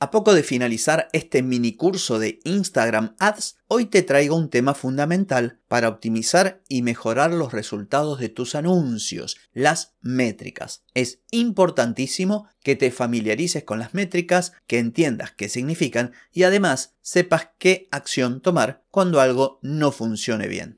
A poco de finalizar este mini curso de Instagram Ads, hoy te traigo un tema fundamental para optimizar y mejorar los resultados de tus anuncios, las métricas. Es importantísimo que te familiarices con las métricas, que entiendas qué significan y además sepas qué acción tomar cuando algo no funcione bien.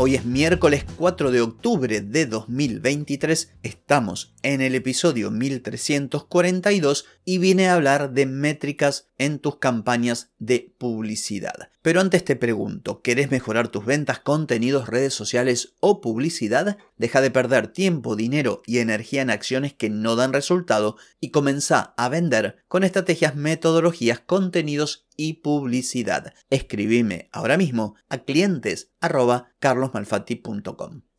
Hoy es miércoles 4 de octubre de 2023, estamos en el episodio 1342 y vine a hablar de métricas en tus campañas de publicidad. Pero antes te pregunto, ¿querés mejorar tus ventas, contenidos, redes sociales o publicidad? Deja de perder tiempo, dinero y energía en acciones que no dan resultado y comenzá a vender con estrategias, metodologías, contenidos y publicidad. Escribime ahora mismo a clientes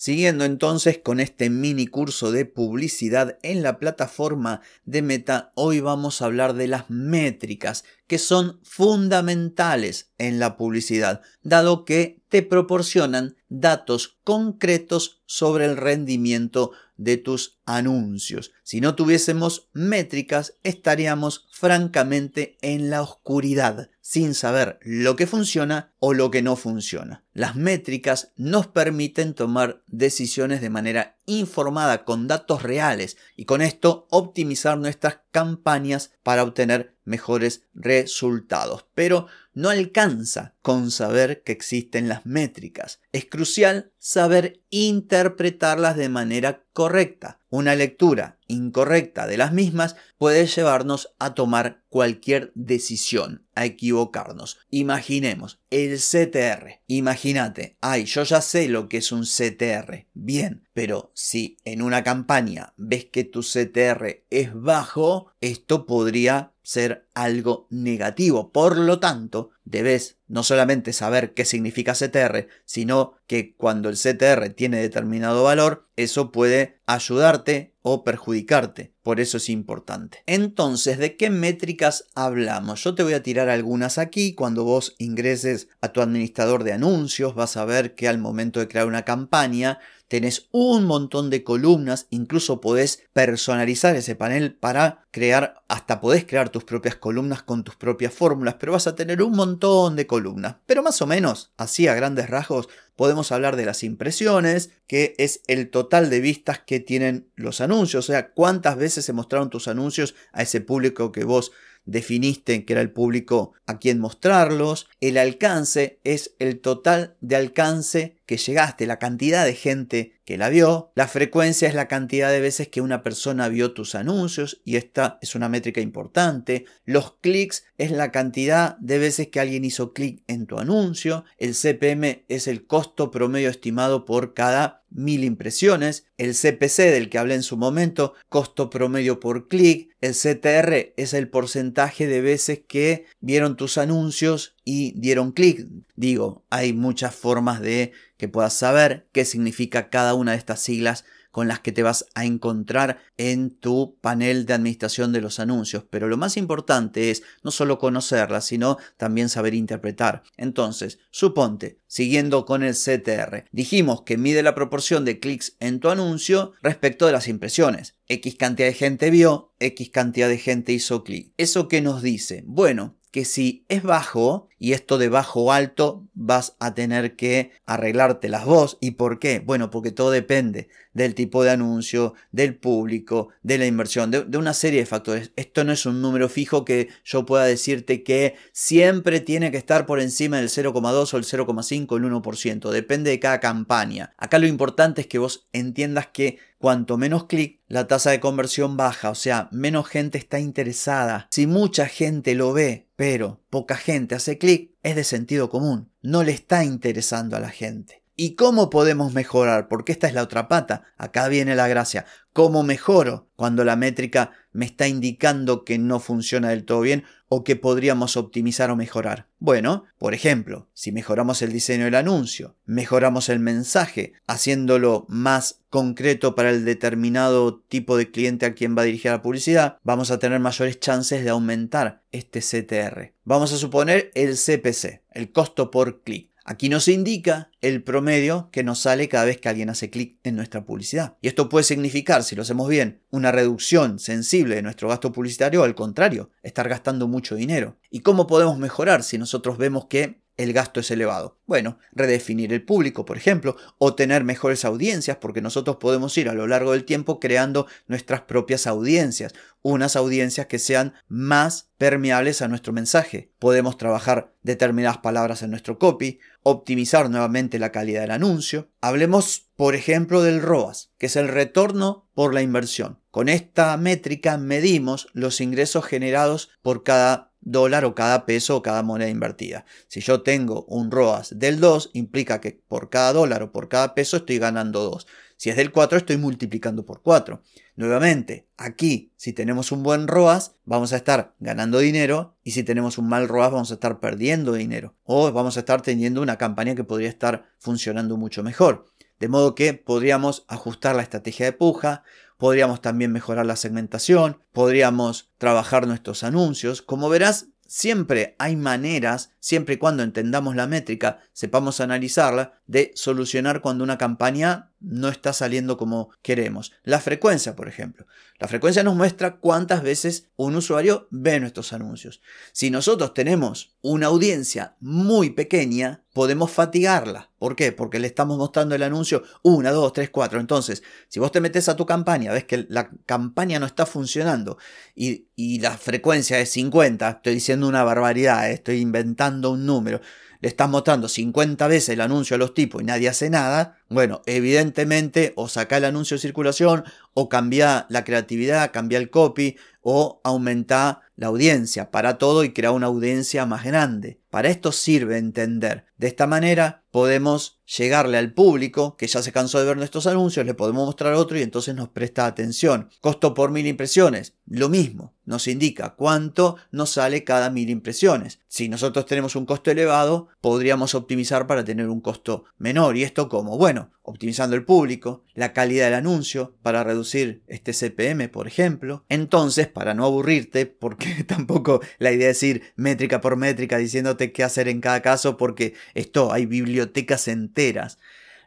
Siguiendo entonces con este mini curso de publicidad en la plataforma de Meta, hoy vamos a hablar de las métricas que son fundamentales en la publicidad, dado que te proporcionan datos concretos sobre el rendimiento de tus anuncios. Si no tuviésemos métricas, estaríamos francamente en la oscuridad, sin saber lo que funciona o lo que no funciona. Las métricas nos permiten tomar decisiones de manera informada con datos reales y con esto optimizar nuestras campañas para obtener mejores resultados. Pero no alcanza con saber que existen las métricas. Es crucial saber interpretarlas de manera correcta. Una lectura incorrecta de las mismas puede llevarnos a tomar cualquier decisión, a equivocarnos. Imaginemos el CTR. Imagínate, ay, yo ya sé lo que es un CTR. Bien, pero si en una campaña ves que tu CTR es bajo, esto podría ser algo negativo. Por lo tanto, debes no solamente saber qué significa CTR, sino que cuando el CTR tiene determinado valor, eso puede ayudarte o perjudicarte. Por eso es importante. Entonces, ¿de qué métricas hablamos? Yo te voy a tirar algunas aquí. Cuando vos ingreses a tu administrador de anuncios, vas a ver que al momento de crear una campaña, tenés un montón de columnas, incluso podés personalizar ese panel para crear, hasta podés crear tus propias columnas con tus propias fórmulas, pero vas a tener un montón de columnas. Pero más o menos, así a grandes rasgos, podemos hablar de las impresiones, que es el total de vistas que tienen los anuncios, o sea, cuántas veces se mostraron tus anuncios a ese público que vos definiste que era el público a quien mostrarlos. El alcance es el total de alcance que llegaste, la cantidad de gente que la vio. La frecuencia es la cantidad de veces que una persona vio tus anuncios y esta es una métrica importante. Los clics es la cantidad de veces que alguien hizo clic en tu anuncio. El CPM es el costo promedio estimado por cada mil impresiones. El CPC del que hablé en su momento, costo promedio por clic. El CTR es el porcentaje de veces que vieron tus anuncios y dieron clic. Digo, hay muchas formas de que puedas saber qué significa cada una de estas siglas con las que te vas a encontrar en tu panel de administración de los anuncios. Pero lo más importante es no solo conocerlas, sino también saber interpretar. Entonces, suponte, siguiendo con el CTR, dijimos que mide la proporción de clics en tu anuncio respecto de las impresiones. X cantidad de gente vio, X cantidad de gente hizo clic. ¿Eso qué nos dice? Bueno, que si es bajo, y esto de bajo alto, vas a tener que arreglarte las voz. ¿Y por qué? Bueno, porque todo depende del tipo de anuncio, del público, de la inversión, de, una serie de factores. Esto no es un número fijo que yo pueda decirte que siempre tiene que estar por encima del 0,2 o el 0,5 o el 1%. Depende de cada campaña. Acá lo importante es que vos entiendas que cuanto menos clic, la tasa de conversión baja, o sea, menos gente está interesada. Si mucha gente lo ve, pero poca gente hace clic, es de sentido común. No le está interesando a la gente. ¿Y cómo podemos mejorar? Porque esta es la otra pata. Acá viene la gracia. ¿Cómo mejoro cuando la métrica me está indicando que no funciona del todo bien o que podríamos optimizar o mejorar? Bueno, por ejemplo, si mejoramos el diseño del anuncio, mejoramos el mensaje, haciéndolo más concreto para el determinado tipo de cliente a quien va a dirigir la publicidad, vamos a tener mayores chances de aumentar este CTR. Vamos a suponer el CPC, el costo por clic. Aquí nos indica el promedio que nos sale cada vez que alguien hace clic en nuestra publicidad. Y esto puede significar, si lo hacemos bien, una reducción sensible de nuestro gasto publicitario o al contrario, estar gastando mucho dinero. ¿Y cómo podemos mejorar si nosotros vemos que el gasto es elevado? Bueno, redefinir el público, por ejemplo, o tener mejores audiencias, porque nosotros podemos ir a lo largo del tiempo creando nuestras propias audiencias, unas audiencias que sean más permeables a nuestro mensaje. Podemos trabajar determinadas palabras en nuestro copy, optimizar nuevamente la calidad del anuncio. Hablemos, por ejemplo, del ROAS, que es el retorno por la inversión. Con esta métrica medimos los ingresos generados por cada dólar o cada peso o cada moneda invertida. Si yo tengo un ROAS del 2, implica que por cada dólar o por cada peso estoy ganando 2. Si es del 4, estoy multiplicando por 4. Nuevamente, aquí, si tenemos un buen ROAS, vamos a estar ganando dinero y si tenemos un mal ROAS, vamos a estar perdiendo dinero. O vamos a estar teniendo una campaña que podría estar funcionando mucho mejor. De modo que podríamos ajustar la estrategia de puja, podríamos también mejorar la segmentación, podríamos trabajar nuestros anuncios. Como verás, siempre hay maneras, siempre y cuando entendamos la métrica, sepamos analizarla, de solucionar cuando una campaña no está saliendo como queremos. La frecuencia, por ejemplo. La frecuencia nos muestra cuántas veces un usuario ve nuestros anuncios. Si nosotros tenemos una audiencia muy pequeña, podemos fatigarla. ¿Por qué? Porque le estamos mostrando el anuncio una, dos, tres, cuatro. Entonces, si vos te metes a tu campaña, ves que la campaña no está funcionando y, la frecuencia es 50, estoy diciendo una barbaridad, estoy inventando un número le estás mostrando 50 veces el anuncio a los tipos y nadie hace nada, bueno, evidentemente o saca el anuncio de circulación o cambia la creatividad, cambia el copy o aumenta la audiencia, para todo y crea una audiencia más grande. Para esto sirve entender. De esta manera podemos llegarle al público que ya se cansó de ver nuestros anuncios, le podemos mostrar otro y entonces nos presta atención. Costo por mil impresiones, lo mismo, nos indica cuánto nos sale cada mil impresiones. Si nosotros tenemos un costo elevado, podríamos optimizar para tener un costo menor. ¿Y esto cómo? Bueno, optimizando el público, la calidad del anuncio para reducir este CPM, por ejemplo. Entonces, para no aburrirte, porque tampoco la idea es ir métrica por métrica diciéndote qué hacer en cada caso, porque esto hay bibliotecas enteras.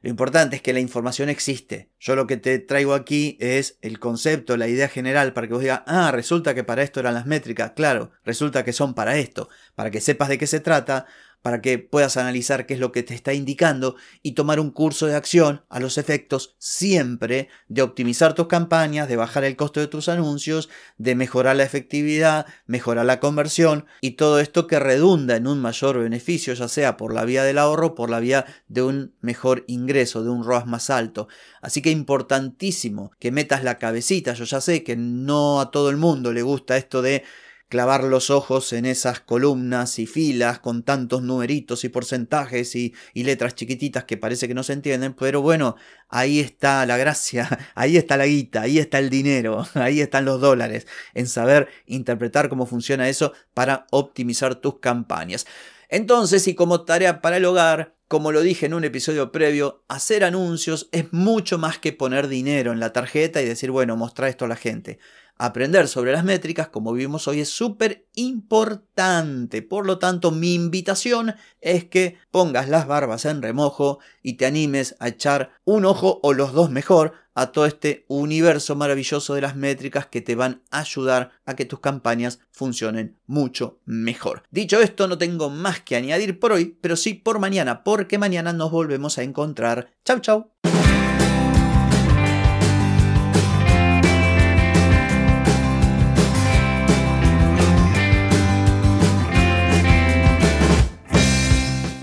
Lo importante es que la información existe. Yo lo que te traigo aquí es el concepto, la idea general, para que vos digas, ah, resulta que para esto eran las métricas. Claro, resulta que son para esto, para que sepas de qué se trata, para que puedas analizar qué es lo que te está indicando y tomar un curso de acción a los efectos siempre de optimizar tus campañas, de bajar el costo de tus anuncios, de mejorar la efectividad, mejorar la conversión y todo esto que redunda en un mayor beneficio, ya sea por la vía del ahorro, por la vía de un mejor ingreso, de un ROAS más alto. Así que importantísimo que metas la cabecita, yo ya sé que no a todo el mundo le gusta esto de clavar los ojos en esas columnas y filas con tantos numeritos y porcentajes y, letras chiquititas que parece que no se entienden, pero bueno, ahí está la gracia, ahí está la guita, ahí está el dinero, ahí están los dólares, en saber interpretar cómo funciona eso para optimizar tus campañas. Entonces, y como tarea para el hogar, como lo dije en un episodio previo, hacer anuncios es mucho más que poner dinero en la tarjeta y decir, bueno, mostrar esto a la gente. Aprender sobre las métricas, como vimos hoy, es súper importante. Por lo tanto, mi invitación es que pongas las barbas en remojo y te animes a echar un ojo o los dos mejor a todo este universo maravilloso de las métricas que te van a ayudar a que tus campañas funcionen mucho mejor. Dicho esto, no tengo más que añadir por hoy, pero sí por mañana, porque mañana nos volvemos a encontrar. Chau, chau.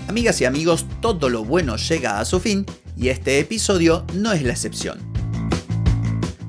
Amigas y amigos, todo lo bueno llega a su fin y este episodio no es la excepción.